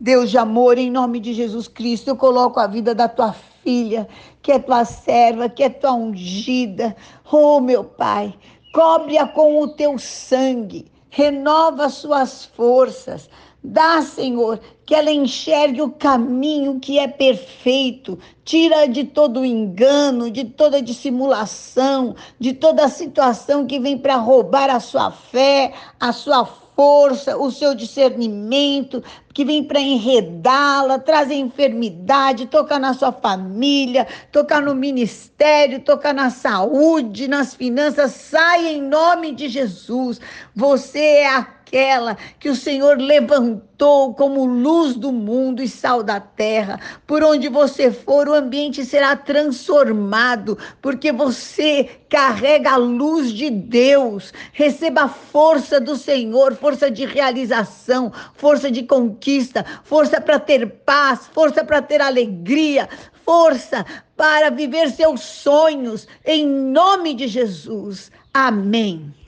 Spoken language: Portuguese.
Deus de amor, em nome de Jesus Cristo, eu coloco a vida da tua filha, que é tua serva, que é tua ungida. Oh, meu Pai, cobre-a com o teu sangue, renova suas forças. Dá, Senhor, que ela enxergue o caminho que é perfeito, tira de todo engano, de toda dissimulação, de toda situação que vem para roubar a sua fé, a sua força, o seu discernimento, que vem para enredá-la, trazer enfermidade, tocar na sua família, tocar no ministério, tocar na saúde, nas finanças. Saia em nome de Jesus. Você é aquela que o Senhor levantou como luz do mundo e sal da terra. Por onde você for, o ambiente será transformado, porque você carrega a luz de Deus. Receba a força do Senhor, força de realização, força de conquista, força para ter paz, força para ter alegria, força para viver seus sonhos, em nome de Jesus. Amém.